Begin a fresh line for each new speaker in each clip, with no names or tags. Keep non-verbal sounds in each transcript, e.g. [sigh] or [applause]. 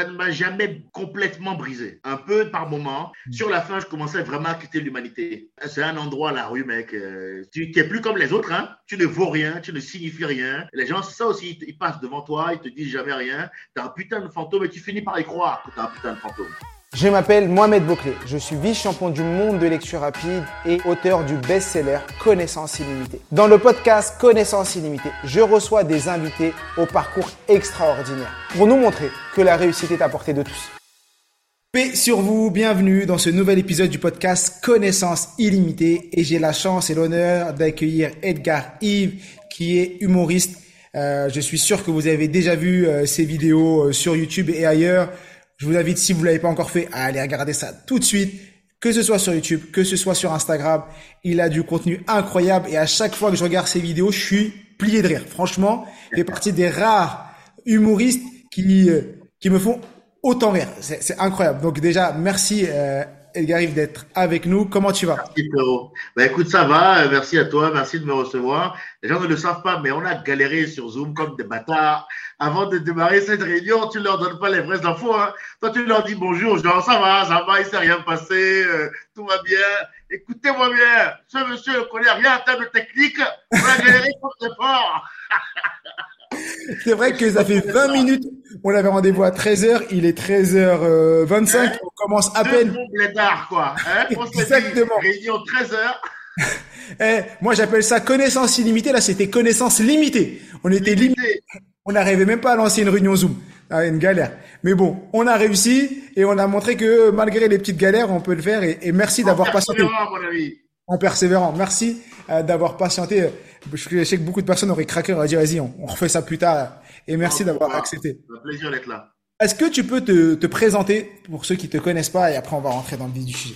ça ne m'a jamais complètement brisé. Un peu par moment. Mm. Sur la fin, je commençais vraiment à quitter l'humanité. C'est un endroit, la rue, mec. Euh, tu n'es plus comme les autres. Hein. Tu ne vaux rien, tu ne signifies rien. les gens, c'est ça aussi. Ils, passent devant toi, ils te disent jamais rien. Tu as un putain de fantôme et tu finis par y croire que tu as un putain de fantôme.
Je m'appelle Mohamed Bouclé, je suis vice-champion du monde de lecture rapide et auteur du best-seller Connaissance illimitée. Dans le podcast Connaissance illimitée, je reçois des invités au parcours extraordinaire pour nous montrer que la réussite est à portée de tous. Paix sur vous, bienvenue dans ce nouvel épisode du podcast Connaissance illimitée et j'ai la chance et l'honneur d'accueillir Edgar Yves qui est humoriste. Euh, je suis sûr que vous avez déjà vu euh, ses vidéos euh, sur YouTube et ailleurs. Je vous invite, si vous l'avez pas encore fait, à aller regarder ça tout de suite. Que ce soit sur YouTube, que ce soit sur Instagram, il a du contenu incroyable et à chaque fois que je regarde ses vidéos, je suis plié de rire. Franchement, il fait partie des rares humoristes qui euh, qui me font autant rire. C'est incroyable. Donc déjà, merci euh, Edgar d'être avec nous. Comment tu vas?
Merci. Ben écoute, ça va. Merci à toi. Merci de me recevoir. Les gens ne le savent pas, mais on a galéré sur Zoom comme des bâtards. Avant de démarrer cette réunion, tu ne leur donnes pas les vraies infos. Hein. Toi, tu leur dis bonjour. Genre, ça va, ça va, il ne s'est rien passé. Euh, tout va bien. Écoutez-moi bien. Ce monsieur ne connaît rien en termes technique. On a galéré comme des fort.
C'est vrai que ça fait 20 minutes. On avait rendez-vous à 13h. Il est 13h25. Hein on commence à peine.
quoi. Hein
Exactement.
Réunion 13h. [laughs]
eh, moi, j'appelle ça connaissance illimitée. Là, c'était connaissance limitée. On était limité. On n'arrivait même pas à lancer une réunion Zoom. Ah, une galère. Mais bon, on a réussi et on a montré que malgré les petites galères, on peut le faire. Et, merci d'avoir patienté.
Mon avis.
En persévérant. Merci euh, d'avoir patienté. Je sais que beaucoup de personnes auraient craqué, auraient dit vas-y, on, refait ça plus tard. Et merci d'avoir accepté.
C'est un plaisir d'être là.
Est-ce que tu peux te, te, présenter pour ceux qui te connaissent pas et après on va rentrer dans le vif du sujet?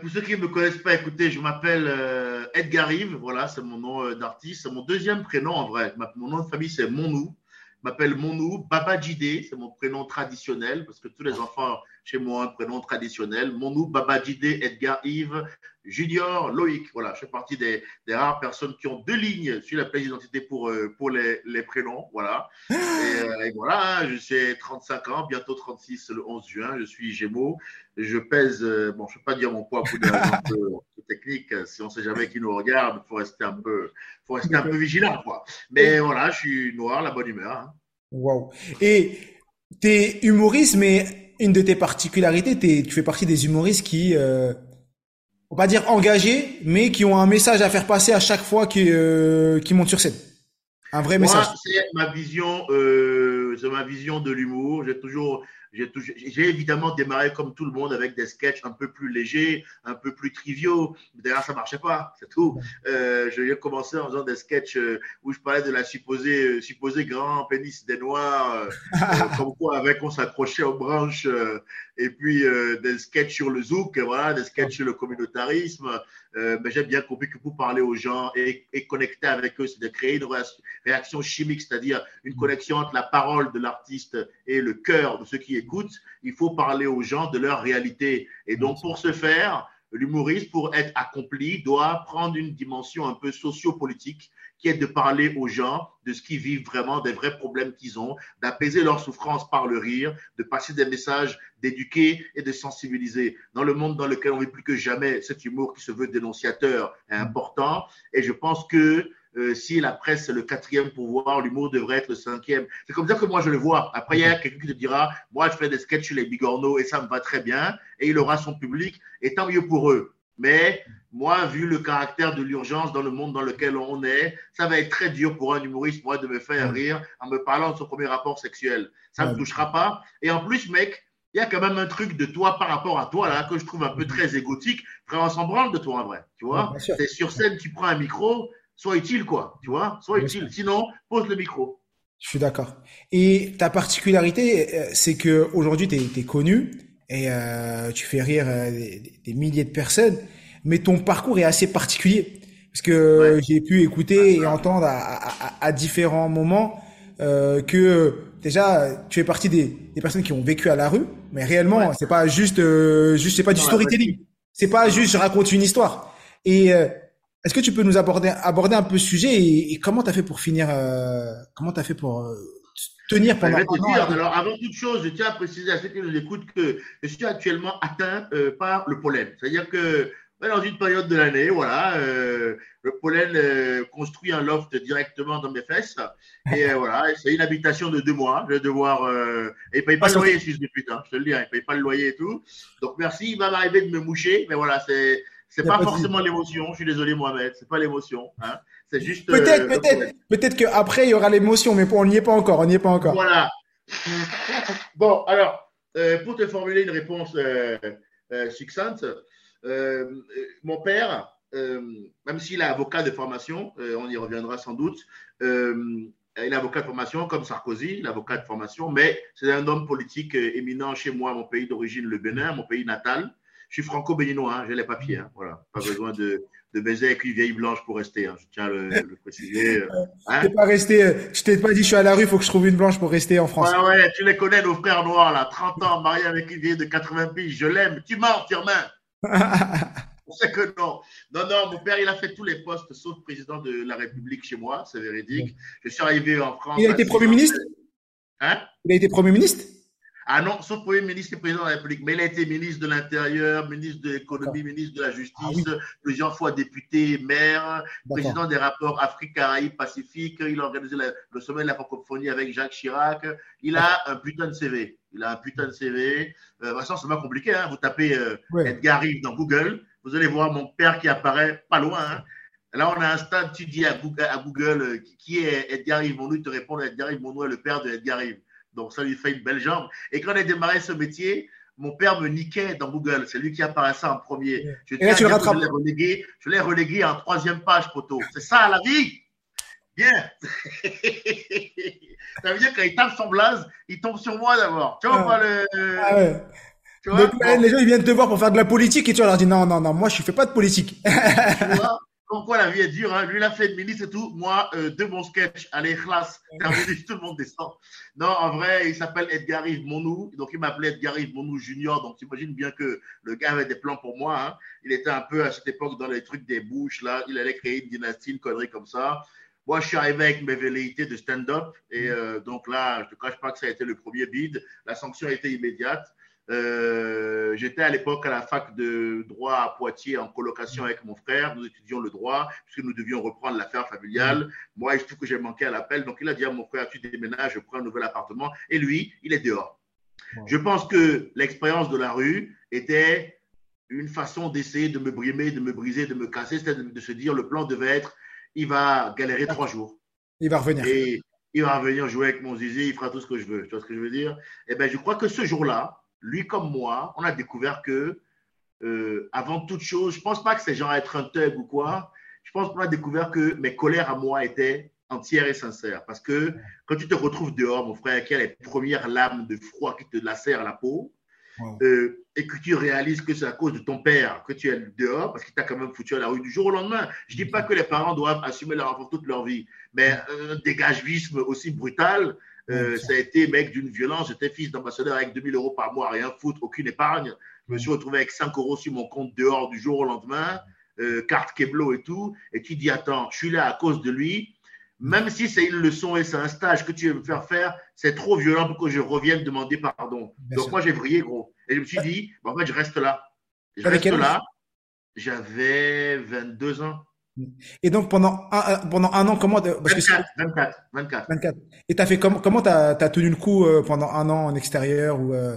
pour ceux qui ne me connaissent pas, écoutez, je m'appelle euh, Edgar Yves, voilà, c'est mon nom euh, d'artiste, c'est mon deuxième prénom en vrai. Mon nom de famille c'est Monou, je m'appelle Monou, Baba Jide, c'est mon prénom traditionnel parce que tous les enfants chez moi ont un prénom traditionnel. Monou, Baba Jide, Edgar Yves, Junior, Loïc. Voilà, je fais partie des, rares personnes qui ont deux lignes sur la plaque d'identité pour, euh, pour les, les, prénoms. Voilà. Euh, et, voilà, hein, je suis 35 ans, bientôt 36 le 11 juin. Je suis Gémeaux. Je pèse, euh, bon, je ne vais pas dire mon poids pour des raisons [laughs] techniques. Si on ne sait jamais qui nous regarde, il faut rester un peu, faut rester un peu vigilant. Quoi. Mais voilà, je suis noir, la bonne humeur. Hein.
Wow. Et tu es humoriste, mais une de tes particularités, tu fais partie des humoristes qui on va dire engagés, mais qui ont un message à faire passer à chaque fois qu'ils euh, montent sur scène. Un vrai message.
C'est ma vision, euh, c'est ma vision de l'humour. J'ai toujours j'ai évidemment démarré comme tout le monde avec des sketchs un peu plus légers, un peu plus triviaux. D'ailleurs, ça marchait pas, c'est tout. Euh, j'ai commencé en faisant des sketchs euh, où je parlais de la supposée, euh, supposée grand pénis des Noirs, [laughs] euh, comme quoi avec on s'accrochait aux branches, et puis des sketchs sur le zouk, voilà, des sketchs sur le communautarisme. mais j'ai bien compris que pour parler aux gens et, et connecter avec eux, c'est de créer une réaction chimique, c'est-à-dire une connexion entre la parole de l'artiste et le cœur de ceux qui écoute, il faut parler aux gens de leur réalité. Et donc, pour ce faire, l'humoriste, pour être accompli, doit prendre une dimension un peu sociopolitique qui est de parler aux gens de ce qu'ils vivent vraiment, des vrais problèmes qu'ils ont, d'apaiser leur souffrance par le rire, de passer des messages, d'éduquer et de sensibiliser. Dans le monde dans lequel on vit plus que jamais, cet humour qui se veut dénonciateur est important. Et je pense que euh, si la presse est le quatrième pouvoir, l'humour devrait être le cinquième. C'est comme ça que moi je le vois. Après, il y a quelqu'un qui te dira, moi je fais des sketchs sur les bigorneaux et ça me va très bien, et il aura son public, et tant mieux pour eux. Mais moi, vu le caractère de l'urgence dans le monde dans lequel on est, ça va être très dur pour un humoriste, moi, de me faire rire en me parlant de son premier rapport sexuel. Ça ne me touchera pas. Et en plus, mec, il y a quand même un truc de toi par rapport à toi là que je trouve un peu très égotique. Frère, on s'en branle de toi en vrai. Tu vois, c'est sur scène, tu prends un micro, sois utile, quoi, tu vois, sois utile. Sinon, pose le micro.
Je suis d'accord. Et ta particularité, euh, c'est que aujourd'hui, tu es, connu et euh, tu fais rire euh, des, milliers de personnes, mais ton parcours est assez particulier. Parce que j'ai pu écouter et entendre à, différents moments que déjà tu es partie des, personnes qui ont vécu à la rue, mais réellement c'est pas juste juste c'est pas du storytelling, c'est pas juste je raconte une histoire. Et est-ce que tu peux nous aborder, aborder un peu ce sujet et, comment tu as fait pour finir, euh, comment tu as fait pour euh, tenir pendant
je vais te dire, alors avant toute chose, je tiens à préciser à ceux qui nous écoutent que je suis actuellement atteint euh, par le pollen. C'est-à-dire que dans une période de l'année, voilà, le pollen construit un loft directement dans mes fesses. Et voilà, c'est une habitation de deux mois. Je vais devoir. et il paye pas le loyer, si je putain, je te le dis, hein, il paye pas le loyer et tout. Donc merci, il va m'arriver de me moucher, mais voilà, c'est c'est pas forcément l'émotion. Je suis désolé, Mohamed. C'est pas l'émotion. Hein. C'est juste.
Peut-être, euh, peut-être, peut-être qu'après il y aura l'émotion, mais on n'y est pas encore. On n'y est pas encore.
Voilà. [laughs] bon, alors, euh, pour te formuler une réponse euh, succincte, mon père, même s'il est avocat de formation, on y reviendra sans doute. il est avocat de formation comme Sarkozy, l'avocat de formation, mais c'est un homme politique éminent chez moi, mon pays d'origine, le Bénin, mon pays natal. Je suis franco-béninois, hein, j'ai les papiers. Hein, voilà. Pas [laughs] besoin de, de baiser avec une vieille blanche pour rester. Hein, je tiens à le, le préciser. Euh, [laughs]
hein. Je pas resté, euh, je t'ai pas dit je suis à la rue, il faut que je trouve une blanche pour rester en France.
Ouais, ouais, tu les connais, nos frères noirs, là, 30 ans, mariés avec une vieille de 80 piges, je l'aime. Tu mens, Firmin. [laughs] On sait que non. Non, non, mon père, il a fait tous les postes sauf président de la République chez moi, c'est véridique. Je suis arrivé en France.
Il a été Premier ministre?
Hein?
Il a été Premier ministre?
Ah non, son premier ministre et président de la République, mais il a été ministre de l'Intérieur, ministre de l'Économie, ministre de la Justice, ah plusieurs fois député, maire, président des rapports Afrique, Caraïbes, Pacifique. Il a organisé le sommet de la francophonie avec Jacques Chirac. Il a un putain de CV. Il a un putain de CV. Euh, c'est pas compliqué. Hein. Vous tapez euh, Edgar Rive dans Google, vous allez voir mon père qui apparaît pas loin. Hein. Là, on a un stade, tu dis à Google, euh, qui est Edgar Rive Mon il te répond Edgar Rive Mon est le père de Edgar Rive. Donc, ça lui fait une belle jambe. Et quand on a démarré ce métier, mon père me niquait dans Google. C'est lui qui apparaissait en premier.
Je, Et là, tu le rattrapes.
Je l'ai relégué, je l'ai relégué en troisième page, poteau. C'est ça, la vie. Bien. [laughs] ça veut dire quand il tape son blaze, il tombe sur moi d'abord. Tu vois ah. pas le. Ah ouais.
Tu vois? Les gens, ils viennent te voir pour faire de la politique et tu leur dis non, non, non, moi, je ne fais pas de politique.
tu vois? Comme quoi la vie est dure. Hein. Lui, il a fait de ministre et tout. Moi, euh, deux bons sketchs. Allez, classe. Terminé, [laughs] tout le monde descend. Non, en vrai, il s'appelle Edgar Yves Monou. Donc, il m'appelait Edgar Yves Monou Junior. Donc, tu imagines bien que le gars avait des plans pour moi. Hein. Il était un peu à cette époque dans les trucs des bouches. Là. Il allait créer une dynastie, une connerie comme ça. Moi, je suis arrivé avec mes velléités de stand-up. Et euh, donc là, je ne te cache pas que ça a été le premier bid. La sanction a été immédiate. Euh, j'étais à l'époque à la fac de droit à Poitiers en colocation avec mon frère. Nous étudions le droit puisque nous devions reprendre l'affaire familiale. Moi, il se trouve que j'ai manqué à l'appel. Donc, il a dit à mon frère, tu déménages, je prends un nouvel appartement. Et lui, il est dehors. Je pense que l'expérience de la rue était une façon d'essayer de me brimer, de me briser, de me casser. C'était de, se dire, le plan devait être, il va galérer trois jours.
Il va revenir.
Et il va revenir jouer avec mon zizi, il fera tout ce que je veux. Tu vois ce que je veux dire? Eh bien, je crois que ce jour-là, lui comme moi, on a découvert que, euh, avant toute chose, je ne pense pas que c'est genre être un thug ou quoi. Je pense qu'on a découvert que mes colères à moi étaient entières et sincères. Parce que quand tu te retrouves dehors, mon frère, qui a les premières lames de froid qui te lacèrent la peau, euh, et que tu réalises que c'est à cause de ton père que tu es dehors, parce qu'il t'a quand même foutu à la rue du jour au lendemain. Je ne dis pas que les parents doivent assumer leur enfant toute leur vie, mais un dégagevisme aussi brutal, euh, ça a été mec d'une violence. J'étais fils d'ambassadeur avec 2000 euros par mois, rien foutre, aucune épargne. Je me suis retrouvé avec 5 euros sur mon compte dehors du jour au lendemain, euh, carte Keblo et tout. Et tu dis, attends, je suis là à cause de lui. Même si c'est une leçon et c'est un stage que tu veux me faire faire, c'est trop violent pour que je revienne demander pardon. Donc moi, j'ai brillé, gros. Et je me suis dit, bah, en fait, je reste là. Je reste là. J'avais 22 ans.
Et donc pendant un, euh, pendant un an, comment parce
24, 24, 24.
24. Et t'as fait comment Comment t'as as tenu le coup euh, pendant un an en extérieur ou euh?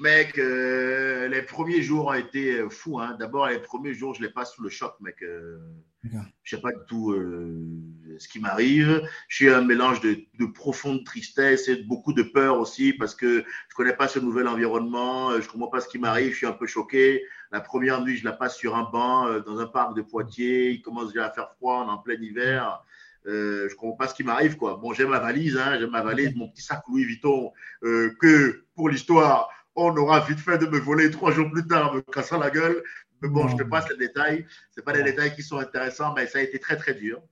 Mec, les premiers jours ont été fous. Hein. D'abord, les premiers jours, je les passe sous le choc, mec. Je sais pas du tout ce qui m'arrive. Je suis un mélange de, de, profonde tristesse et beaucoup de peur aussi parce que je connais pas ce nouvel environnement. Je comprends pas ce qui m'arrive. Je suis un peu choqué. La première nuit, je la passe sur un banc euh, dans un parc de Poitiers. Il commence déjà à faire froid, en plein hiver. Euh, je comprends pas ce qui m'arrive, quoi. Bon, j'ai ma valise, hein, j'ai ma valise, mon petit sac Louis Vuitton, euh, que pour l'histoire, on aura vite fait de me voler trois jours plus tard, me cassant la gueule. Mais bon, je te passe les détails. C'est pas des détails qui sont intéressants, mais ça a été très, très dur.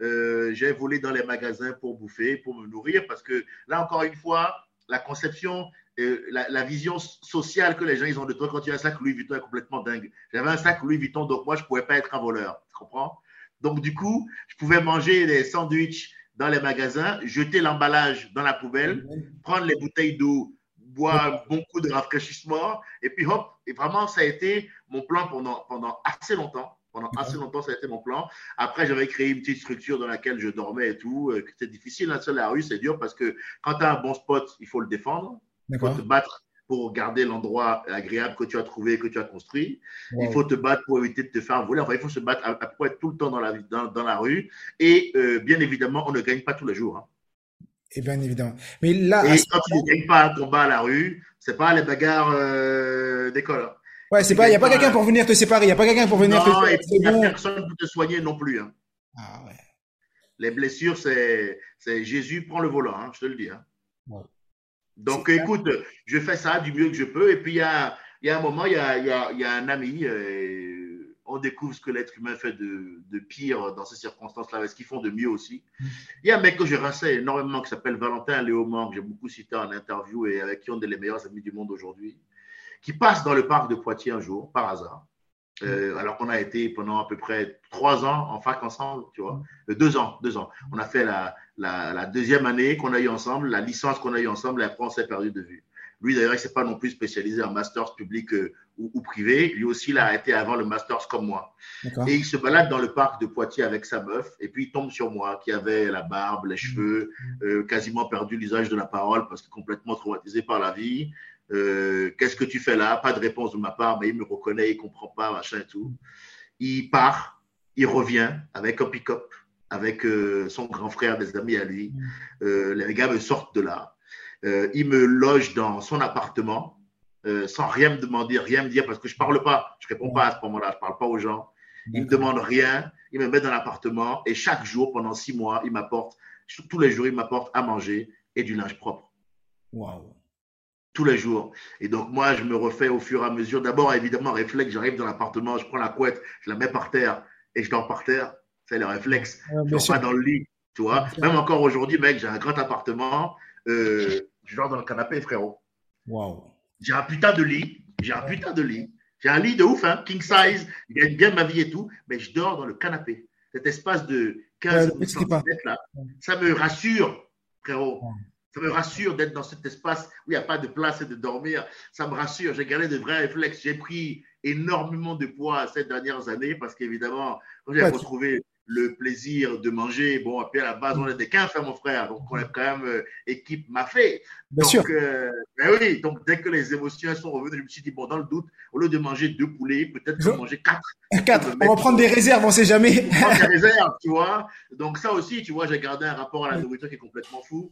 Euh, j'ai volé dans les magasins pour bouffer, pour me nourrir, parce que là, encore une fois, la conception, euh, la, vision sociale que les gens ils ont de toi quand tu as un sac Louis Vuitton est complètement dingue. J'avais un sac Louis Vuitton, donc moi, je ne pouvais pas être un voleur. Tu comprends? Donc, du coup, je pouvais manger des sandwichs dans les magasins, jeter l'emballage dans la poubelle, prendre les bouteilles d'eau, boire un bon coup de rafraîchissement, et puis hop, et vraiment, ça a été mon plan pendant, pendant assez longtemps. Pendant assez longtemps, ça a été mon plan. Après, j'avais créé une petite structure dans laquelle je dormais et tout. Euh, c'est difficile, hein, seul la rue, c'est dur parce que quand tu as un bon spot, il faut le défendre. Il faut te battre pour garder l'endroit agréable que tu as trouvé, que tu as construit. Il faut te battre pour éviter de te faire voler. Enfin, il faut se battre à, à être tout le temps dans la, dans, dans la rue. Et euh, bien évidemment, on ne gagne pas tous les jours. Hein.
Et bien évidemment. Mais là,
et quand tu ne gagnes pas un combat à la rue, c'est pas les bagarres euh, d'école. Hein.
Ouais, c'est pas, il n'y a pas quelqu'un pour venir te séparer, il n'y a pas quelqu'un pour venir
non, te Il n'y a personne pour te soigner non plus. Hein. Ah ouais. Les blessures, c'est, c'est Jésus prend le volant, hein, je te le dis. Hein. Donc, écoute, je fais ça du mieux que je peux. Et puis, il y a, y a un moment, il y a, y, a, y a, un ami, euh, on découvre ce que l'être humain fait de, de pire dans ces circonstances-là, ce qu'ils font de mieux aussi. Il y a un mec que je rinçais énormément qui s'appelle Valentin Léaumont, que j'ai beaucoup cité en interview et avec qui on est les meilleurs amis du monde aujourd'hui qui passe dans le parc de Poitiers un jour, par hasard. Euh, alors qu'on a été pendant à peu près trois ans en fac ensemble, tu vois, euh, deux ans, deux ans. On a fait la, la, la deuxième année qu'on a eu ensemble, la licence qu'on a eu ensemble, et après on s'est perdu de vue. Lui d'ailleurs, il s'est pas non plus spécialisé en masters public euh, ou, ou, privé. Lui aussi, il a été avant le masters comme moi. Et il se balade dans le parc de Poitiers avec sa meuf, et puis il tombe sur moi, qui avait la barbe, les cheveux, euh, quasiment perdu l'usage de la parole parce que complètement traumatisé par la vie. Euh, qu'est-ce que tu fais là? Pas de réponse de ma part, mais il me reconnaît, il comprend pas, machin et tout. Il part, il revient avec un pick-up, avec son grand frère, des amis à lui. Mm. Euh, les gars me sortent de là. Il me loge dans son appartement, sans rien me demander, rien me dire, parce que je parle pas, je réponds pas à ce moment-là, je parle pas aux gens. Il me demande rien, il me met dans l'appartement et chaque jour, pendant six mois, il m'apporte, tous les jours, il m'apporte à manger et du linge propre.
Waouh
tous les jours. Et donc, moi, je me refais au fur et à mesure. D'abord, évidemment, réflexe, j'arrive dans l'appartement, je prends la couette, je la mets par terre et je dors par terre. C'est le réflexe. je dors pas dans le lit, tu vois. Même encore aujourd'hui, mec, j'ai un grand appartement, euh, je dors dans le canapé, frérot.
Wow.
J'ai un putain de lit, j'ai un putain de lit. J'ai un lit de ouf, hein, king size, il gagne bien ma vie et tout, mais je dors dans le canapé. Cet espace de 15 cm là, ça me rassure, frérot. Ça me rassure d'être dans cet espace où il n'y a pas de place et de dormir. Ça me rassure. J'ai gardé de vrais réflexes. J'ai pris énormément de poids ces dernières années parce qu'évidemment, quand j'ai retrouvé le plaisir de manger, bon, et puis à la base, on est des quinze, mon frère, donc on est quand même euh, équipe m'a fait.
Bien
donc,
sûr.
Euh, ben oui, donc dès que les émotions sont revenues, je me suis dit, bon, dans le doute, au lieu de manger deux poulets, peut-être je... manger quatre. [laughs]
Quatre. On va prendre des réserves, on ne sait jamais.
On prendre des [laughs] réserves, tu vois. Donc ça aussi, tu vois, j'ai gardé un rapport à la nourriture qui est complètement fou.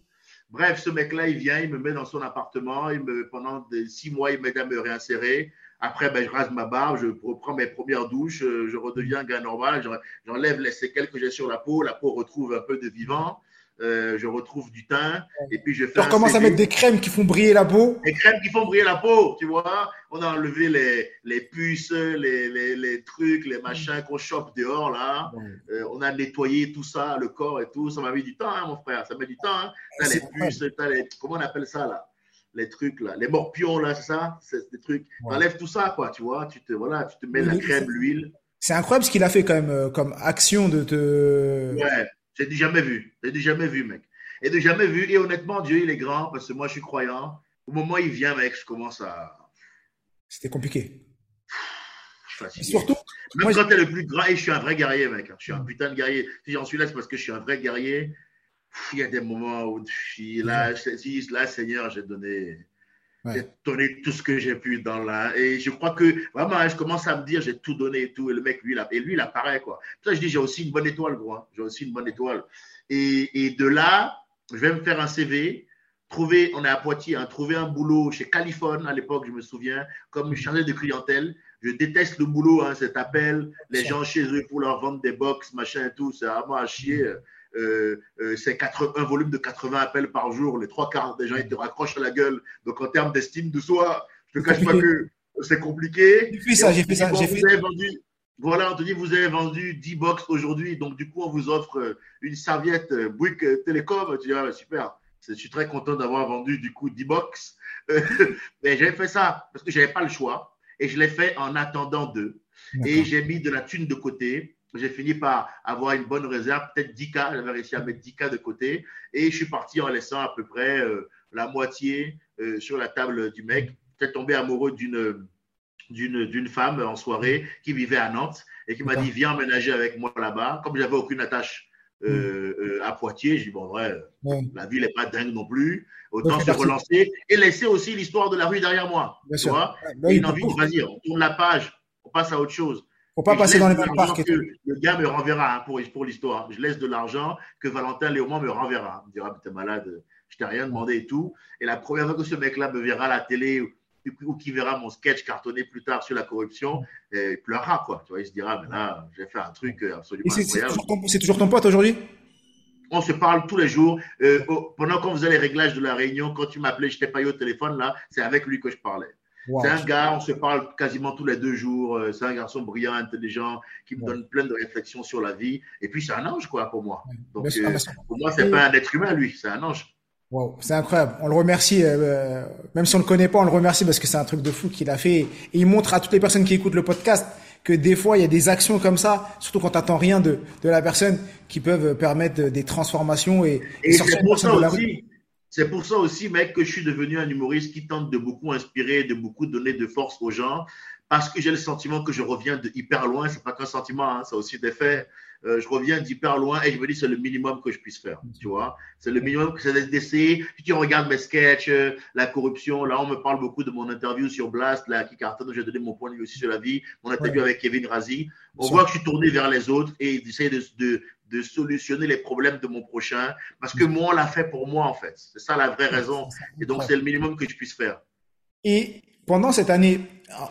Bref, ce mec-là, il vient, il me met dans son appartement, il me, pendant des six mois, il m'aide à me réinsérer. Après, ben, je rase ma barbe, je reprends mes premières douches, euh, je redeviens un gars normal, j'enlève les séquelles que j'ai sur la peau, la peau retrouve un peu de vivant. Euh, je retrouve du teint et puis je fais.
Tu recommences à mettre des crèmes qui font briller la peau?
Des crèmes qui font briller la peau, tu vois? On a enlevé les, les puces, les, les, les, trucs, les machins qu'on chope dehors là. Euh, on a nettoyé tout ça, le corps et tout. Ça m'a mis du temps, hein, mon frère. Ça met du temps. Hein. T'as les puces, as les comment on appelle ça là? Les trucs là, les morpions là, c'est ça, c'est des trucs. Ouais. Enlève tout ça quoi, tu vois. Tu te voilà, tu te mets la crème, l'huile.
C'est incroyable ce qu'il a fait quand même euh, comme action de te.
Ouais. J'ai dit jamais vu. J'ai dit jamais vu, mec. Et de jamais vu. Et honnêtement, Dieu, il est grand parce que moi, je suis croyant. Au moment où il vient, mec, je commence à.
C'était compliqué.
Et surtout. Même moi, quand t'es le plus grand, et je suis un vrai guerrier, mec. Je suis un putain de guerrier. Si j'en suis là, c'est parce que je suis un vrai guerrier. Il y a des moments où là, je là, Seigneur, j'ai donné. Ouais. J'ai donné tout ce que j'ai pu dans la. Et je crois que vraiment, je commence à me dire, j'ai tout donné et tout. Et le mec, lui, il a... et lui, il apparaît, quoi. Ça, je dis, j'ai aussi une bonne étoile, gros. Hein. J'ai aussi une bonne étoile. Et, et, de là, je vais me faire un CV. Trouver, on est à Poitiers, hein, trouver un boulot chez Californie à l'époque, je me souviens, comme chargé de clientèle. Je déteste le boulot, hein, cet appel, les gens chez eux pour leur vendre des box, machin et tout, c'est vraiment à chier. Euh, euh, c'est un volume de 80 appels par jour. Les trois quarts des gens, ils te raccrochent à la gueule. Donc, en termes d'estime de soi, je ne te cache pas que c'est compliqué.
J'ai fait ça, j'ai fait ça.
J'ai fait... Vendu, voilà, on te dit, vous avez vendu 10 box aujourd'hui. Donc, du coup, on vous offre une serviette Bouygues Télécom. Tu dis, ah, super. Je suis très content d'avoir vendu, du coup, 10 box. [laughs] Mais j'ai fait ça parce que je n'avais pas le choix. Et je l'ai fait en attendant d'eux. Et j'ai mis de la thune de côté j'ai fini par avoir une bonne réserve, peut-être 10K, j'avais réussi à mettre 10K de côté, et je suis parti en laissant à peu près euh, la moitié euh, sur la table du mec. J'étais tombé amoureux d'une d'une femme en soirée qui vivait à Nantes et qui m'a dit viens emménager avec moi là-bas. Comme j'avais aucune attache euh, mm. à Poitiers, j'ai dit bon vrai, la ville n'est pas dingue non plus, autant se relancer et laisser aussi l'histoire de la rue derrière moi. tu vois une envie, vas-y, on tourne la page, on passe à autre chose
faut pas passer dans les mêmes parcs.
Le gars me renverra hein, pour, pour l'histoire. Je laisse de l'argent que Valentin Léaumont me renverra. Il me dira, t'es malade, je t'ai rien demandé et tout. Et la première fois que ce mec-là me verra à la télé ou, qui verra mon sketch cartonné plus tard sur la corruption, il pleurera, quoi. Tu vois, il se dira, mais là, j'ai fait un truc absolument incroyable.
C'est toujours, ton pote aujourd'hui?
On se parle tous les jours. Euh, pendant qu'on faisait les réglages de la réunion, quand tu m'appelais, je t'ai pas eu au téléphone, là, c'est avec lui que je parlais. C'est un gars, on se parle quasiment tous les deux jours. Euh, c'est un garçon brillant, intelligent, qui me donne plein de réflexions sur la vie. Et puis, c'est un ange, quoi, pour moi. Donc, euh, pour moi, c'est pas un être humain, lui, c'est un ange.
Wow, c'est incroyable. On le remercie, euh, même si on le connaît pas, on le remercie parce que c'est un truc de fou qu'il a fait. Et il montre à toutes les personnes qui écoutent le podcast que des fois, il y a des actions comme ça, surtout quand tu n'attends rien de, de la personne, qui peuvent permettre des transformations et,
et, sortir pour ça aussi. C'est pour ça aussi, mec, que je suis devenu un humoriste qui tente de beaucoup inspirer, de beaucoup donner de force aux gens, parce que j'ai le sentiment que je reviens de hyper loin. C'est pas qu'un sentiment, hein, c'est aussi des faits. Euh, je reviens d'hyper loin et je me dis c'est le minimum que je puisse faire. Tu vois, c'est le minimum que c'est d'essayer. Si tu regardes mes sketchs, euh, la corruption, là on me parle beaucoup de mon interview sur Blast, là qui cartonne, j'ai donné mon point de vue aussi sur la vie, mon interview avec Kevin Razi. On voit que je suis tourné vers les autres et j'essaie de, de, de solutionner les problèmes de mon prochain parce que moi, on l'a fait pour moi, en fait. C'est ça la vraie raison. Et donc, c'est le minimum que je puisse faire.
Et pendant cette année,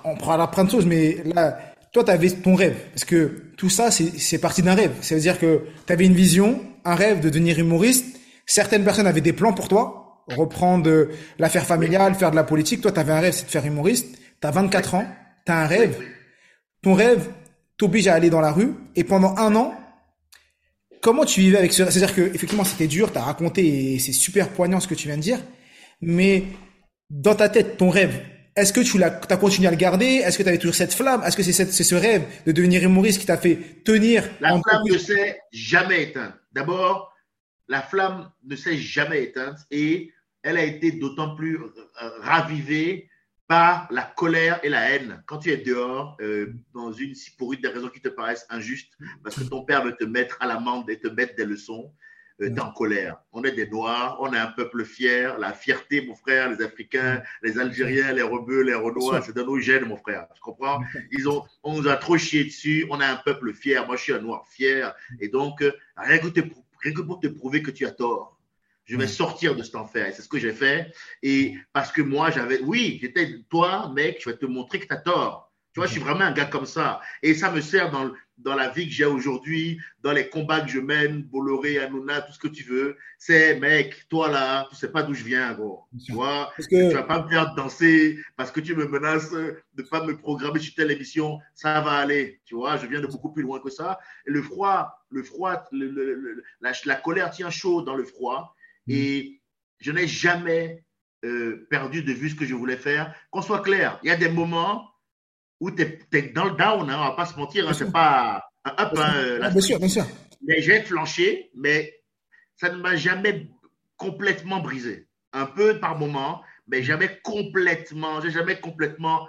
on prendra plein de choses, mais là, toi, tu avais ton rêve. Parce que tout ça, c'est parti d'un rêve. Ça veut dire que tu avais une vision, un rêve de devenir humoriste. Certaines personnes avaient des plans pour toi, reprendre l'affaire familiale, faire de la politique. Toi, tu avais un rêve, c'est de faire humoriste. Tu as 24 ans, tu as un rêve. Ton rêve t'oblige à aller dans la rue. Et pendant un an, comment tu vivais avec ce C'est-à-dire que effectivement c'était dur, tu as raconté et c'est super poignant ce que tu viens de dire, mais dans ta tête, ton rêve, est-ce que tu as continué à le garder? Est-ce que tu avais toujours cette flamme? Est-ce que c'est c'est ce rêve de devenir humoriste qui t'a fait tenir
La flamme ne s'est jamais éteinte. D'abord, la flamme ne s'est jamais éteinte et elle a été d'autant plus euh, ravivée par la colère et la haine. Quand tu es dehors, euh, dans une, pour une des raisons qui te paraissent injustes, parce que ton père veut te mettre à l'amende et te mettre des leçons, euh, tu es en colère. On est des Noirs, on est un peuple fier. La fierté, mon frère, les Africains, les Algériens, les Rebeux, les Renois, c'est dans nos gènes, mon frère. Tu comprends? [laughs] Ils ont, On nous a trop chié dessus. On est un peuple fier. Moi, je suis un Noir fier. Et donc, euh, rien que, rien que pour te prouver que tu as tort, je vais sortir de cet enfer. Et c'est ce que j'ai fait. Et parce que moi, j'avais, oui, j'étais, toi, mec, je vais te montrer que tu as tort. Tu vois, je suis vraiment un gars comme ça. Et ça me sert dans, dans la vie que j'ai aujourd'hui, dans les combats que je mène, Bolloré, Hanouna, tout ce que tu veux. C'est, mec, toi là, tu sais pas d'où je viens, gros. Tu vois, que... tu vas pas me faire danser parce que tu me menaces de pas me programmer sur telle émission. Ça va aller. Tu vois, je viens de beaucoup plus loin que ça. Et le froid, le froid, la, la colère tient chaud dans le froid. Mm. Et je n'ai jamais euh, perdu de vue ce que je voulais faire. Qu'on soit clair, il y a des moments où tu es, dans le down, hein, on ne va pas se mentir, hein, c'est pas un up.
Bien, hein, ah, bien sûr, bien sûr.
Mais j'ai flanché, mais ça ne m'a jamais complètement brisé. Un peu par moment, mais jamais complètement, j'ai jamais complètement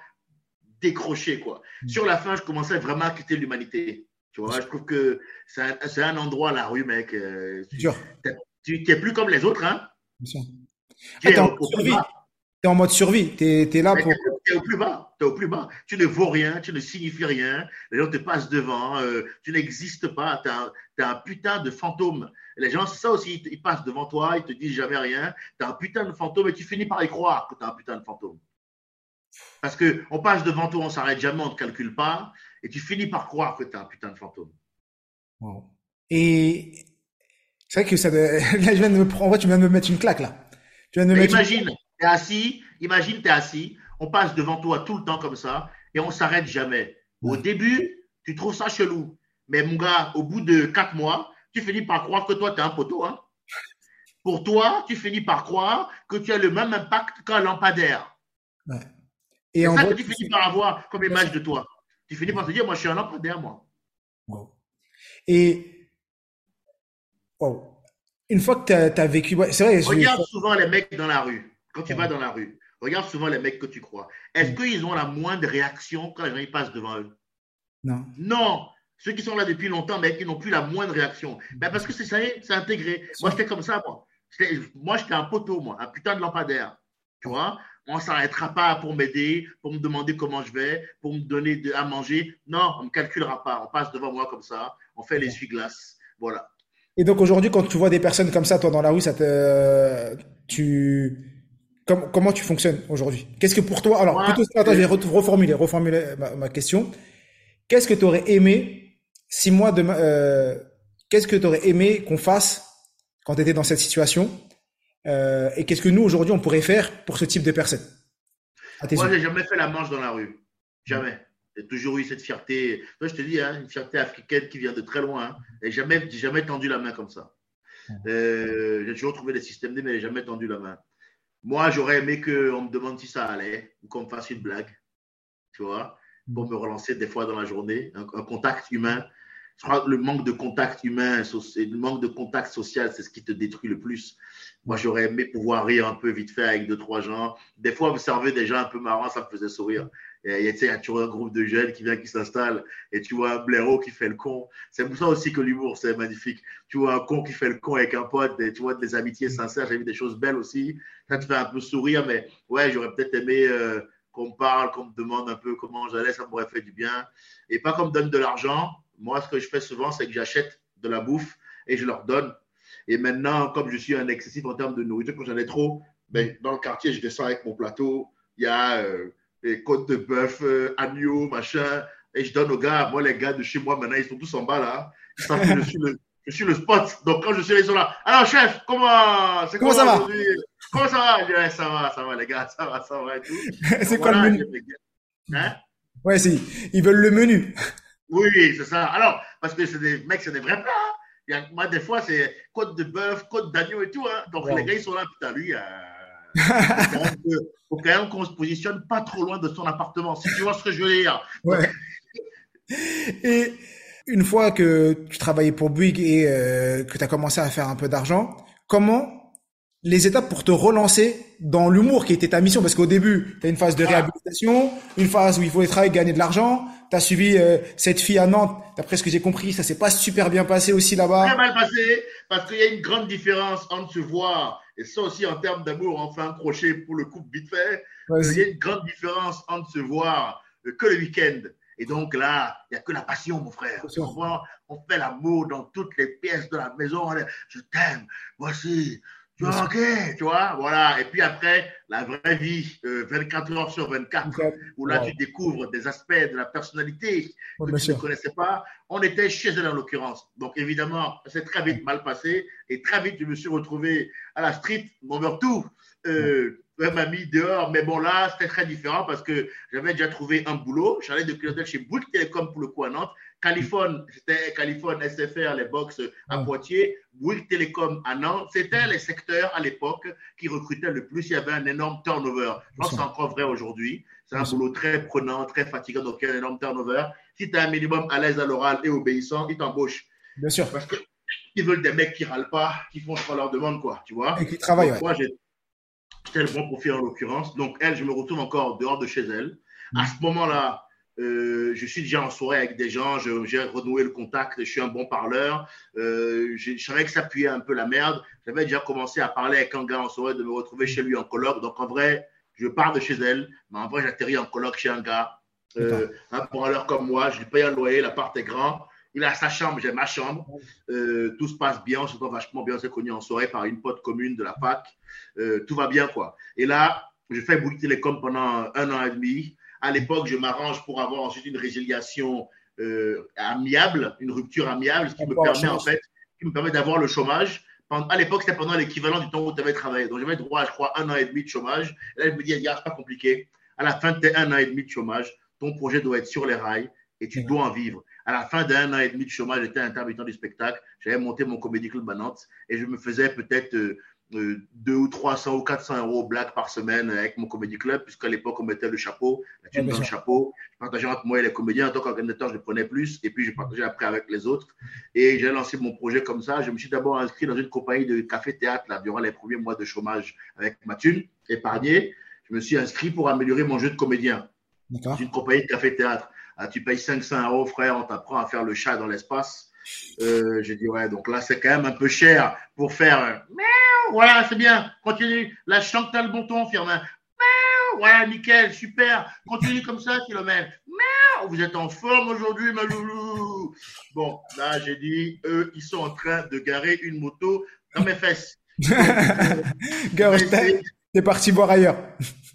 décroché. Quoi. Mm. Sur la fin, je commençais vraiment à quitter l'humanité. Tu vois, je trouve que c'est un, un, endroit, la rue, mec. Euh, tu n'es plus comme les autres, hein
Tu es, en, survie. es en mode survie. Tu es, là pour.
Tu es au plus bas. Es au plus bas. Tu ne vaux rien, tu ne signifies rien. Les gens te passent devant. Euh, tu n'existes pas. Tu es, un putain de fantôme. Les gens, c'est ça aussi. Ils, passent devant toi, ils te disent jamais rien. Tu es un putain de fantôme et tu finis par y croire que tu es un putain de fantôme. Parce qu'on passe devant toi, on s'arrête jamais, on ne te calcule pas. Et tu finis par croire que tu es un putain de fantôme.
Wow. Et C'est vrai que ça. [laughs] Là, je viens de me prendre. tu viens de me mettre une claque là.
Tu viens de me mettre imagine, tu es assis. Imagine, tu es assis. On passe devant toi tout le temps comme ça et on s'arrête jamais. Au début, tu trouves ça chelou. Mais mon gars, au bout de quatre mois, tu finis par croire que toi, tu es un poteau. Hein. Pour toi, tu finis par croire que tu as le même impact qu'un lampadaire. Ouais. Et c'est ça que tu finis par avoir comme image de toi. Tu finis par te dire, moi, je suis un lampadaire, moi.
Et une fois que tu as, vécu, c'est vrai.
Regarde souvent les mecs dans la rue. Quand tu vas dans la rue, regarde souvent les mecs que tu crois. Est-ce qu'ils ont la moindre réaction quand les gens passent devant eux?
Non.
Non. Ceux qui sont là depuis longtemps, mais qui n'ont plus la moindre réaction. Ben parce que c'est ça, c'est intégré. Moi, j'étais comme ça, moi. Moi, j'étais un poteau, moi, un putain de lampadaire. Tu vois? On ne s'arrêtera pas pour m'aider, pour me demander comment je vais, pour me donner à manger. Non, on ne me calculera pas. On passe devant moi comme ça, on fait l'essuie-glace. Voilà.
Et donc aujourd'hui, quand tu vois des personnes comme ça, toi, dans la rue, ça te, tu, comment tu fonctionnes aujourd'hui? Qu'est-ce que pour toi, alors plutôt, attends, je vais reformuler, reformuler ma, question. Qu'est-ce que tu aurais aimé si moi demain, euh, qu'est-ce que tu aurais aimé qu'on fasse quand tu étais dans cette situation euh, Et qu'est-ce que nous aujourd'hui on pourrait faire pour ce type de personnes?
Moi, j'ai jamais fait la manche dans la rue, jamais. J'ai toujours eu cette fierté. Moi, je te dis, hein, une fierté africaine qui vient de très loin. Hein, et jamais, jamais tendu la main comme ça. Euh, j'ai toujours trouvé des systèmes D, mais j'ai jamais tendu la main. Moi, j'aurais aimé qu'on me demande si ça allait ou qu'on me fasse une blague, tu vois, pour me relancer des fois dans la journée. Un, contact humain. Je crois que le manque de contact humain, le manque de contact social, c'est ce qui te détruit le plus. Moi, j'aurais aimé pouvoir rire un peu vite fait avec deux, trois gens. Des fois, observer des gens un peu marrants, ça me faisait sourire. Il y a toujours un groupe de jeunes qui vient, qui s'installe, et tu vois un blaireau qui fait le con. C'est pour ça aussi que l'humour, c'est magnifique. Tu vois un con qui fait le con avec un pote, et tu vois des amitiés sincères. J'ai vu des choses belles aussi. Ça te fait un peu sourire, mais ouais, j'aurais peut-être aimé euh, qu'on me parle, qu'on me demande un peu comment j'allais, ça m'aurait fait du bien. Et pas qu'on me donne de l'argent. Moi, ce que je fais souvent, c'est que j'achète de la bouffe et je leur donne. Et maintenant, comme je suis un excessif en termes de nourriture, quand j'en ai trop, ben, dans le quartier, je descends avec mon plateau. Il y a. Euh, et côtes de bœuf, euh, agneau, machin. Et je donne aux gars, moi, les gars de chez moi, maintenant, ils sont tous en bas là. Ils savent que je suis le, [laughs] je suis le spot. Donc, quand je suis là, ils sont là. Alors, chef, comment,
c'est comment, ça va?
Comment ça va? Je dis, ça va, ça va, les gars, ça va, ça va et tout. [laughs]
c'est quoi le menu? Hein? Ouais, si. Ils veulent le menu.
Oui, c'est ça. Alors, parce que c'est des mecs, c'est des vrais plats. Hein. moi, des fois, c'est côte de bœuf, côte d'agneau et tout. Hein. Donc, les gars, ils sont là, putain, lui, euh, il faut quand même qu'on se positionne pas trop loin de son appartement, si tu vois ce que je veux dire.
Ouais. Et une fois que tu travaillais pour Bouygues et euh, que tu as commencé à faire un peu d'argent, comment les étapes pour te relancer dans l'humour qui était ta mission Parce qu'au début, tu as une phase de réhabilitation, une phase où il faut travailler, gagner de l'argent. Tu as suivi euh, cette fille à Nantes. D'après ce que j'ai compris, ça s'est pas super bien passé aussi là-bas.
Très mal passé, parce qu'il y a une grande différence entre se voir et ça aussi, en termes d'amour, on fait un crochet pour le couple vite fait. Il y a une grande différence entre se voir euh, que le week-end. Et donc là, il n'y a que la passion, mon frère. On, fait l'amour dans toutes les pièces de la maison. Je t'aime, voici, tu vois, ok, tu vois, voilà. Et puis après, la vraie vie, 24 euh, heures sur 24, où là, tu découvres des aspects de la personnalité que tu ne connaissais pas. On était chez elle, en l'occurrence. Donc, évidemment, c'est très vite mal passé. Et très vite, je me suis retrouvé à la street, mon tout. Euh, elle m'a mis dehors, mais bon, là, c'était très différent parce que j'avais déjà trouvé un boulot. J'allais de clientèle chez Bouygues Télécom pour le coup à Nantes. Californie, c'était Californie SFR, les box à Poitiers, Bouygues Télécom à Nantes. C'était les secteurs à l'époque qui recrutaient le plus. Il y avait un énorme turnover. Je pense que c'est encore vrai aujourd'hui. C'est un boulot très prenant, très fatigant, donc il y a un énorme turnover. Si tu as un minimum à l'aise à l'oral et obéissant, ils t'embauchent.
Bien sûr.
Parce qu'ils veulent des mecs qui râlent pas, qui font ce qu'on leur demande, quoi, tu vois?
Et qui travaillent.
Moi, j'étais le bon profil en l'occurrence. Donc, elle, je me retrouve encore dehors de chez elle. À ce moment-là, euh, je suis déjà en soirée avec des gens, j'ai renoué le contact, je suis un bon parleur. Euh, je, savais que ça puait un peu la merde. J'avais déjà commencé à parler avec un gars en soirée, de me retrouver chez lui en colloque. Donc en vrai, je pars de chez elle, mais en vrai, j'atterris en colloque chez un gars. Euh, un parleur comme moi, je lui paye un loyer, l'appart est grand. Il a sa chambre, j'ai ma chambre. tout se passe bien, on se trouve vachement bien. On s'est connus en soirée par une pote commune de la fac. tout va bien, quoi. Et là, je fais Bouygues Télécom pendant un an et demi. À l'époque, je m'arrange pour avoir ensuite une résiliation euh, amiable, une rupture amiable, ce qui me permet en fait qui me permet d'avoir le chômage. À l'époque, c'était pendant l'équivalent du temps où tu avais travaillé. Donc, j'avais droit, je crois, un an et demi de chômage. Et là, je me dis, c'est pas compliqué. À la fin de tes un an et demi de chômage, ton projet doit être sur les rails et tu dois en vivre. À la fin d'un an et demi de chômage, j'étais intermittent du spectacle. J'avais monté mon comédie club à Nantes et je me faisais peut-être euh, 2 ou 300 ou 400 euros black par semaine avec mon comédie club, puisqu'à l'époque, on mettait le chapeau, la thune dans le chapeau. Je partageais entre moi et les comédiens. En tant qu'organisateur, je prenais plus. Et puis, je partageais après avec les autres. Et j'ai lancé mon projet comme ça. Je me suis d'abord inscrit dans une compagnie de café-théâtre là, durant les premiers mois de chômage avec ma thune épargnée. Je me suis inscrit pour améliorer mon jeu de comédien. Dans une compagnie de café-théâtre. Ah, tu payes 500 euros, frère, on t'apprend à faire le chat dans l'espace. Euh, j'ai dit, ouais, donc là, c'est quand même un peu cher pour faire voilà, c'est bien. Continue. Là, je sens que as le bon ton, Firmin. Voilà, nickel, super. Continue comme ça, kilomètre. Vous êtes en forme aujourd'hui, ma loulou. Bon, là, j'ai dit, eux, ils sont en train de garer une moto dans mes fesses. [laughs]
t'es parti voir ailleurs.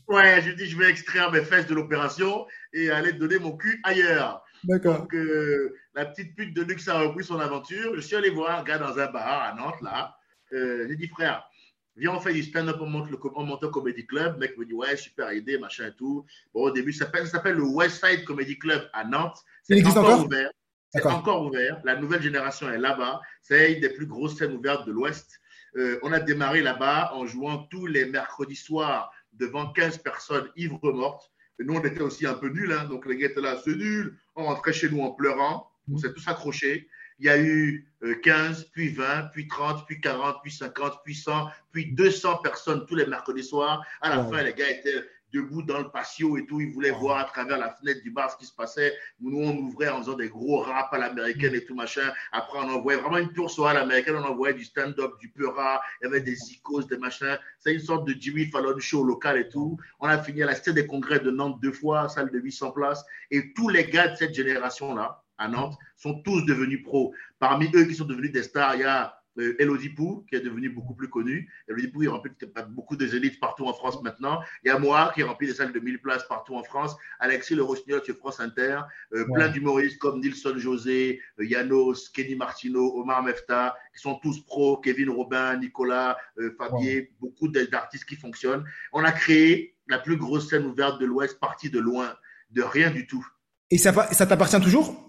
Ouais, j'ai dit, je vais extraire mes fesses de l'opération et aller donner mon cul ailleurs. D'accord. Donc, euh, la petite pute de luxe a repris son aventure. Je suis allé voir un gars dans un bar à Nantes, là. Euh, j'ai dit, frère, viens, on fait du stand-up, on monte, le, on monte un comedy club. Le mec me dit, ouais, super idée, machin et tout. Bon, au début, ça s'appelle le Westside Comedy Club à Nantes. C'est encore, ouvert. C'est encore ouvert. La nouvelle génération est là-bas. C'est une des plus grosses scènes ouvertes de l'Ouest. Euh, on a démarré là-bas en jouant tous les mercredis soirs devant 15 personnes ivres mortes. Et nous, on était aussi un peu nuls. Hein. donc, les gars étaient là, c'est nul. On rentrait chez nous en pleurant. On s'est tous accrochés. Il y a eu 15, euh, puis 20, puis 30, puis 40, puis 50, puis 100, puis 200 personnes tous les mercredis soirs. À la fin, les gars étaient debout dans le patio et tout. Ils voulaient voir à travers la fenêtre du bar ce qui se passait. Nous, on ouvrait en faisant des gros rap à l'américaine et tout machin. Après, on envoyait vraiment une pure soirée à l'américaine. On envoyait du stand-up, du pur rap. Il y avait des icônes, des machins. C'est une sorte de Jimmy Fallon show local et tout. On a fini à la cité des congrès de Nantes deux fois, salle de 800 places. Et tous les gars de cette génération-là, à Nantes sont tous devenus pros. Parmi eux qui sont devenus des stars, il y a Elodie Pou, qui est devenu beaucoup plus connu. Elodie Pou, il remplit beaucoup des élites partout en France maintenant. Il y a moi, qui remplit des salles de 1000 places partout en France. Alexis Le Rossignol sur France Inter. Euh, plein d'humoristes comme Nilson José, euh, Yanos, Kenny Martino, Omar Mefta, qui sont tous pros. Kevin Robin, Nicolas, Fabier, beaucoup d'artistes qui fonctionnent. On a créé la plus grosse scène ouverte de l'Ouest, partie de loin, de rien du tout.
Et ça, ça t'appartient toujours?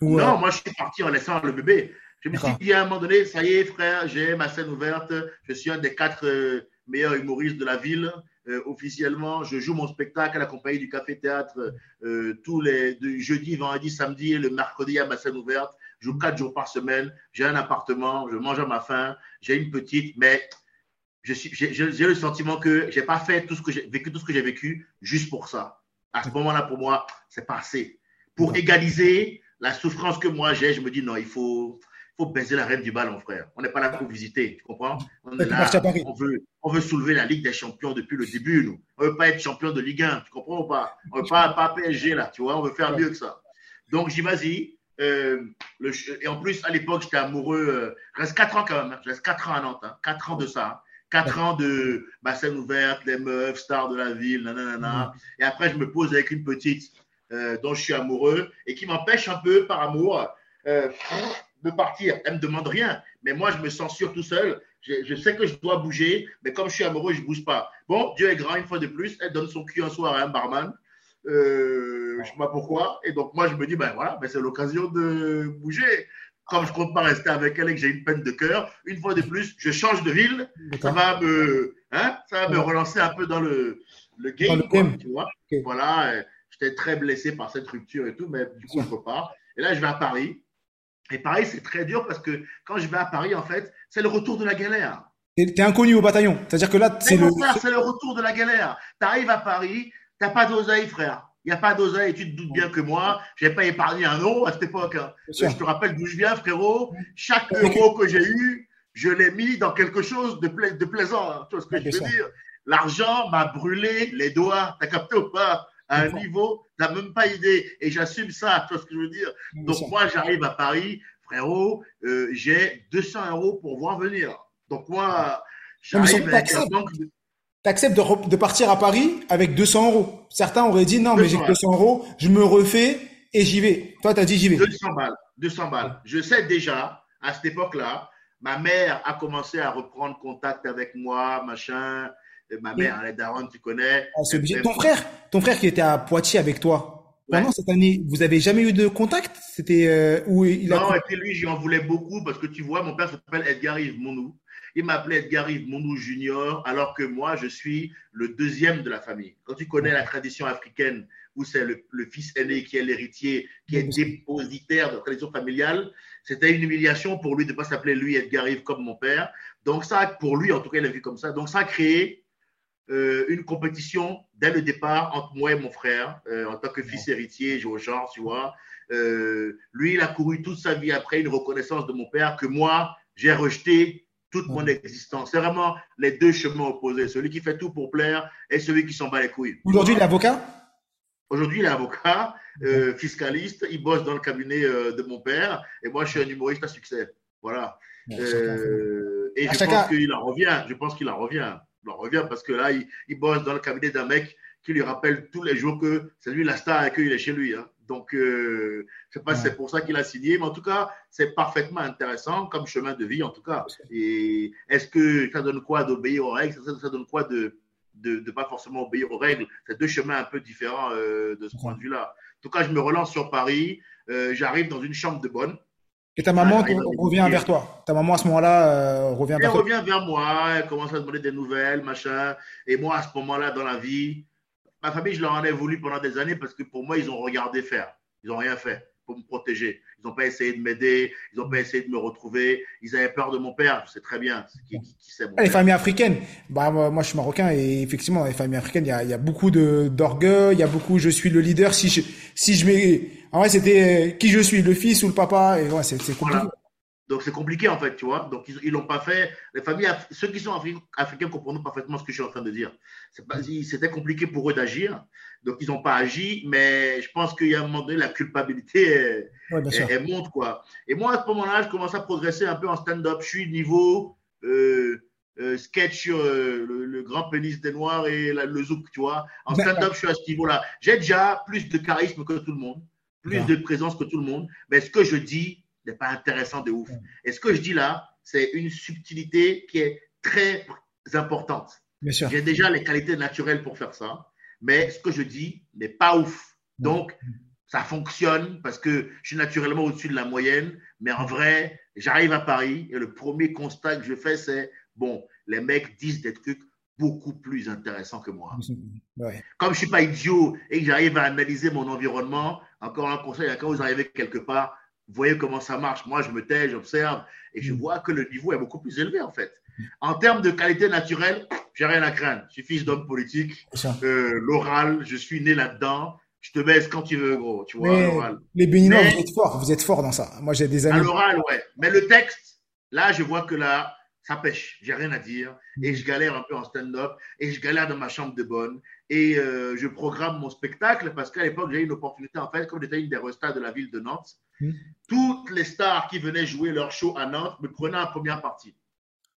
Non, moi je suis parti en laissant le bébé. Je me suis dit à un moment donné, ça y est, frère, j'ai ma scène ouverte. Je suis un des quatre euh, meilleurs humoristes de la ville. Euh, officiellement, je joue mon spectacle à la compagnie du Café Théâtre euh, tous les jeudi, vendredi, samedi et le mercredi à ma scène ouverte. Je joue quatre jours par semaine. J'ai un appartement, je mange à ma faim. J'ai une petite, mais j'ai le sentiment que j'ai pas fait tout ce que j'ai vécu, tout ce que j'ai vécu juste pour ça. À ce moment-là, pour moi, c'est pas assez. Pour égaliser, la souffrance que moi j'ai, je me dis non, il faut, faut baiser la reine du ballon, frère. On n'est pas là pour visiter, tu comprends? On est là, on veut, on veut soulever la Ligue des Champions depuis le début, nous. On veut pas être champion de Ligue 1, tu comprends ou pas? On veut pas, pas PSG, là, tu vois, on veut faire mieux que ça. Donc, j'y vas-y. Euh, et en plus, à l'époque, j'étais amoureux. Euh, je reste 4 ans quand même. Hein. je reste 4 ans à Nantes. Hein, 4 ans de ça. 4 ans de bassin ouverte, les meufs, stars de la ville, nanana. Et après, je me pose avec une petite euh, dont je suis amoureux et qui m'empêche un peu par amour euh, de partir. Elle ne me demande rien, mais moi je me sûr tout seul. Je, sais que je dois bouger, mais comme je suis amoureux, je ne bouge pas. Bon, Dieu est grand une fois de plus. Elle donne son cul un soir à un barman. Euh, je ne sais pas pourquoi. Et donc moi je me dis, ben voilà, ben, c'est l'occasion de bouger comme je ne compte pas rester avec elle et que j'ai une peine de cœur, une fois de plus, je change de ville. Ça va me, hein, ça va me relancer un peu dans le, le game, tu vois. Voilà. J'étais très blessé par cette rupture et tout, mais du coup, je ne peux pas. Et là, je vais à Paris. Et Paris, c'est très dur parce que quand je vais à Paris, en fait, c'est le retour de la galère.
T'es inconnu au bataillon. C'est-à-dire que là,
c'est le. C'est le retour de la galère. Tu arrives à Paris, tu n'as pas d'oseille, frère. Il n'y a pas d'oseille. Tu te doutes bien que moi, je n'ai pas épargné un euro à cette époque. Hein. Je te rappelle d'où je viens, frérot. Chaque euro que j'ai eu, je l'ai mis dans quelque chose de, de plaisant. Hein. Tu vois ce que je veux dire? L'argent m'a brûlé les doigts. T'as capté ou pas? À un niveau, tu n'as même pas idée. Et j'assume ça, tu vois ce que je veux dire Donc moi, j'arrive à Paris, frérot, euh, j'ai 200 euros pour voir venir. Donc moi, j'arrive avec un
banque Tu acceptes de, partir à Paris avec 200 euros. Certains auraient dit non, mais j'ai 200 euros, je me refais et j'y vais. Toi, tu as dit j'y vais.
200 balles. 200 balles. Je sais déjà à cette époque-là, ma mère a commencé à reprendre contact avec moi, machin. Ma mère, elle est daronne, tu connais.
Ah, ton frère, ton frère qui était à Poitiers avec toi, pendant cette année, vous avez jamais eu de contact? C'était euh, où il
a... Non, et puis lui, j'en voulais beaucoup parce que tu vois, mon père s'appelle Edgar Yves Monou. Il m'appelait Edgar Yves Monou Junior, alors que moi, je suis le deuxième de la famille. Quand tu connais la tradition africaine, où c'est le, fils aîné qui est l'héritier, qui est dépositaire de la tradition familiale, c'était une humiliation pour lui de ne pas s'appeler lui Edgar Yves comme mon père. Donc ça, pour lui, en tout cas, il a vu comme ça. Donc ça a créé euh, une compétition dès le départ entre moi et mon frère, euh, en tant que fils héritier, j'ai au genre, tu vois. Euh, lui, il a couru toute sa vie après une reconnaissance de mon père que moi, j'ai rejeté toute mon existence. C'est vraiment les deux chemins opposés. Celui qui fait tout pour plaire et celui qui s'en bat les couilles.
Aujourd'hui, il est avocat?
Aujourd'hui, il est avocat, fiscaliste. Il bosse dans le cabinet de mon père. Et moi, je suis un humoriste à succès. Voilà. Et je pense qu'il en revient. Je pense qu'il en revient. En revient parce que là, il, bosse dans le cabinet d'un mec qui lui rappelle tous les jours que c'est lui la star et qu'il est chez lui. Hein. Donc, je ne sais pas si c'est pour ça qu'il a signé, mais en tout cas, c'est parfaitement intéressant comme chemin de vie, en tout cas. Et est-ce que ça donne quoi d'obéir aux règles? Ça donne quoi de, de ne pas forcément obéir aux règles? C'est deux chemins un peu différents euh, de ce point de vue-là. En tout cas, je me relance sur Paris. Euh, j'arrive dans une chambre de bonne.
Et ta maman revient vers toi. Ta maman à ce moment-là euh, revient vers
toi. Elle revient vers moi. Elle commence à demander des nouvelles, machin. Et moi, à ce moment-là, dans la vie, ma famille, je leur en ai voulu pendant des années parce que pour moi, ils ont regardé faire. Ils n'ont rien fait pour me protéger. Ils n'ont pas essayé de m'aider, ils n'ont pas essayé de me retrouver. Ils avaient peur de mon père, je sais très bien qui, qui, c'est
Les familles africaines, bah, moi, je suis marocain et effectivement, les familles africaines, il y a, il y a beaucoup d'orgueil, il y a beaucoup je suis le leader. Si je, si je mets. En vrai, c'était euh, qui je suis, le fils ou le papa. Et ouais, c'est compliqué.
Donc c'est compliqué en fait, tu vois. Donc ils l'ont pas fait. Les familles, ceux qui sont africains comprennent parfaitement ce que je suis en train de dire. C'était compliqué pour eux d'agir, donc ils n'ont pas agi. Mais je pense qu'il y a un moment donné la culpabilité elle, monte quoi. Et moi à ce moment-là, je commence à progresser un peu en stand-up. Je suis niveau euh, euh, sketch sur euh, le, grand pénis des noirs et le zouk, tu vois. En stand-up, je suis à ce niveau-là. J'ai déjà plus de charisme que tout le monde, plus de présence que tout le monde. Mais ce que je dis n'est pas intéressant de ouf. Et ce que je dis là, c'est une subtilité qui est très importante. J'ai déjà les qualités naturelles pour faire ça, mais ce que je dis n'est pas ouf. Donc, ça fonctionne parce que je suis naturellement au-dessus de la moyenne, mais en vrai, j'arrive à Paris et le premier constat que je fais, c'est bon, les mecs disent des trucs beaucoup plus intéressants que moi. [laughs] Comme je ne suis pas idiot et que j'arrive à analyser mon environnement, encore un conseil, quand vous arrivez quelque part, vous voyez comment ça marche. Moi, je me tais, j'observe et je mm. vois que le niveau est beaucoup plus élevé en fait. En termes de qualité naturelle, j'ai rien à craindre. Je suis fils d'homme politique. Euh, l'oral, je suis né là-dedans. Je te baisse quand tu veux, gros. Tu vois, l'oral.
Les Béninois, vous êtes forts. Vous êtes forts dans ça. Moi, j'ai des amis.
À l'oral, ouais. Mais le texte, là, je vois que là, ça pêche. J'ai rien à dire. Et mm. je galère un peu en stand-up. Et je galère dans ma chambre de bonne. Et euh, je programme mon spectacle parce qu'à l'époque, j'ai eu une opportunité. En fait, comme j'étais une des restas de la ville de Nantes, mm. toutes les stars qui venaient jouer leur show à Nantes me prenaient en première partie.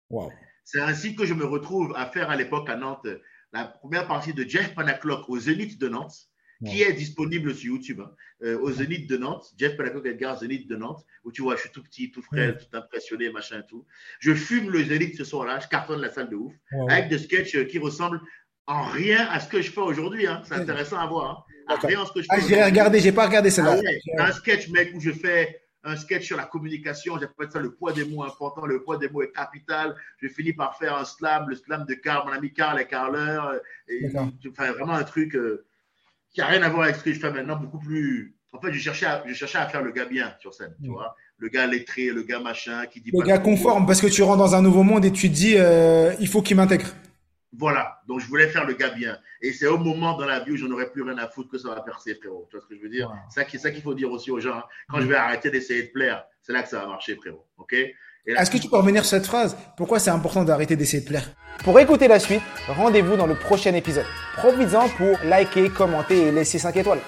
Wow. C'est ainsi que je me retrouve à faire à l'époque à Nantes la première partie de Jeff Panaclock au Zénith de Nantes qui est disponible sur YouTube, hein. euh, au Zénith de Nantes, Jeff Palacoc Edgar, Zénith de Nantes, où tu vois, je suis tout petit, tout frêle, tout impressionné, machin et tout. Je fume le Zénith ce soir-là, je cartonne la salle de ouf, avec des sketchs euh, qui ressemblent en rien à ce que je fais aujourd'hui. Hein. C'est intéressant à voir. Hein.
rien à ce que je ah, fais. j'ai regardé, j'ai pas regardé celle-là.
Ah un sketch, mec, où je fais un sketch sur la communication. J'appelle ça le poids des mots important. Le poids des mots est capital. Je finis par faire un slam, le slam de Carl, mon ami Carl et Carleur. Euh, et, enfin, vraiment un truc qui n'a rien à voir avec ce que je fais maintenant, beaucoup plus. En fait, je cherchais à, je cherchais à faire le gars bien sur scène, tu mm. vois. Le gars lettré, le gars machin, qui dit.
Le gars conforme, parce que tu rentres dans un nouveau monde et tu te dis, euh, il faut qu'il m'intègre.
Voilà, donc je voulais faire le gars bien. Et c'est au moment dans la vie où j'en aurais plus rien à foutre que ça va percer, frérot. Tu vois ce que je veux dire? C'est ça qu'il faut dire aussi aux gens. Hein. Quand je vais arrêter d'essayer de plaire, c'est là que ça va marcher, frérot. Ok?
Est-ce que tu peux revenir sur cette phrase? Pourquoi c'est important d'arrêter d'essayer de plaire? Pour écouter la suite, rendez-vous dans le prochain épisode. Profites-en pour liker, commenter et laisser 5 étoiles.